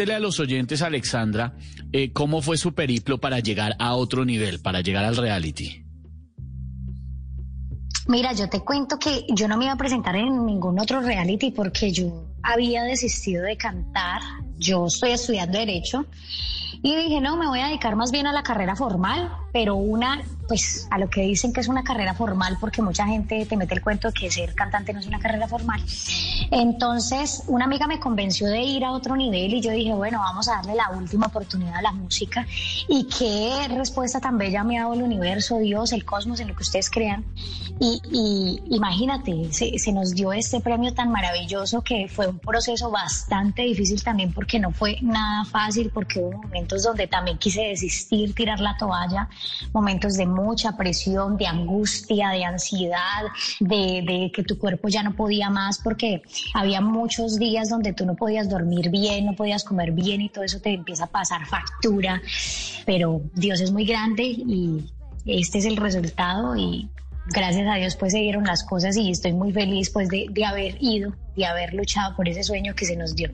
A los oyentes, Alexandra, eh, cómo fue su periplo para llegar a otro nivel, para llegar al reality. Mira, yo te cuento que yo no me iba a presentar en ningún otro reality porque yo había desistido de cantar. Yo estoy estudiando Derecho y dije, no, me voy a dedicar más bien a la carrera formal, pero una, pues a lo que dicen que es una carrera formal, porque mucha gente te mete el cuento de que ser cantante no es una carrera formal. Entonces, una amiga me convenció de ir a otro nivel y yo dije, bueno, vamos a darle la última oportunidad a la música. Y qué respuesta tan bella me ha dado el universo, Dios, el cosmos, en lo que ustedes crean. Y, y imagínate, se, se nos dio este premio tan maravilloso que fue un proceso bastante difícil también porque no fue nada fácil, porque hubo momentos donde también quise desistir, tirar la toalla, momentos de mucha presión, de angustia, de ansiedad, de, que tu cuerpo ya no podía más, porque había muchos días donde tú no podías dormir bien, no podías comer bien y todo eso te empieza a pasar factura, pero Dios es muy grande y este es el resultado y gracias a Dios pues se dieron las cosas y estoy muy feliz pues de, de haber ido, de haber luchado por ese sueño que se nos dio.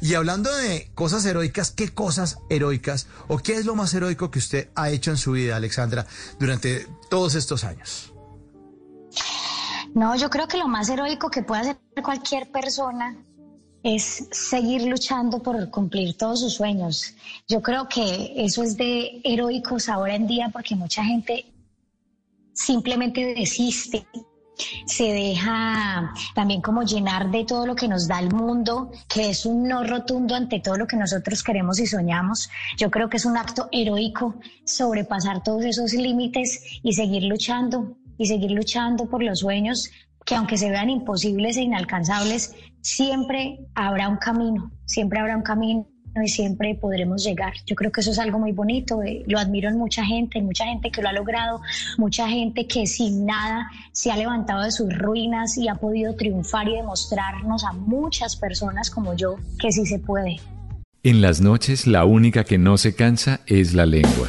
Y hablando de cosas heroicas, ¿qué cosas heroicas o qué es lo más heroico que usted ha hecho en su vida, Alexandra, durante todos estos años? No, yo creo que lo más heroico que puede hacer cualquier persona es seguir luchando por cumplir todos sus sueños. Yo creo que eso es de heroicos ahora en día porque mucha gente simplemente desiste se deja también como llenar de todo lo que nos da el mundo, que es un no rotundo ante todo lo que nosotros queremos y soñamos. Yo creo que es un acto heroico sobrepasar todos esos límites y seguir luchando y seguir luchando por los sueños que aunque se vean imposibles e inalcanzables, siempre habrá un camino, siempre habrá un camino y siempre podremos llegar. Yo creo que eso es algo muy bonito, eh, lo admiro en mucha gente, mucha gente que lo ha logrado, mucha gente que sin nada se ha levantado de sus ruinas y ha podido triunfar y demostrarnos a muchas personas como yo que sí se puede. En las noches la única que no se cansa es la lengua.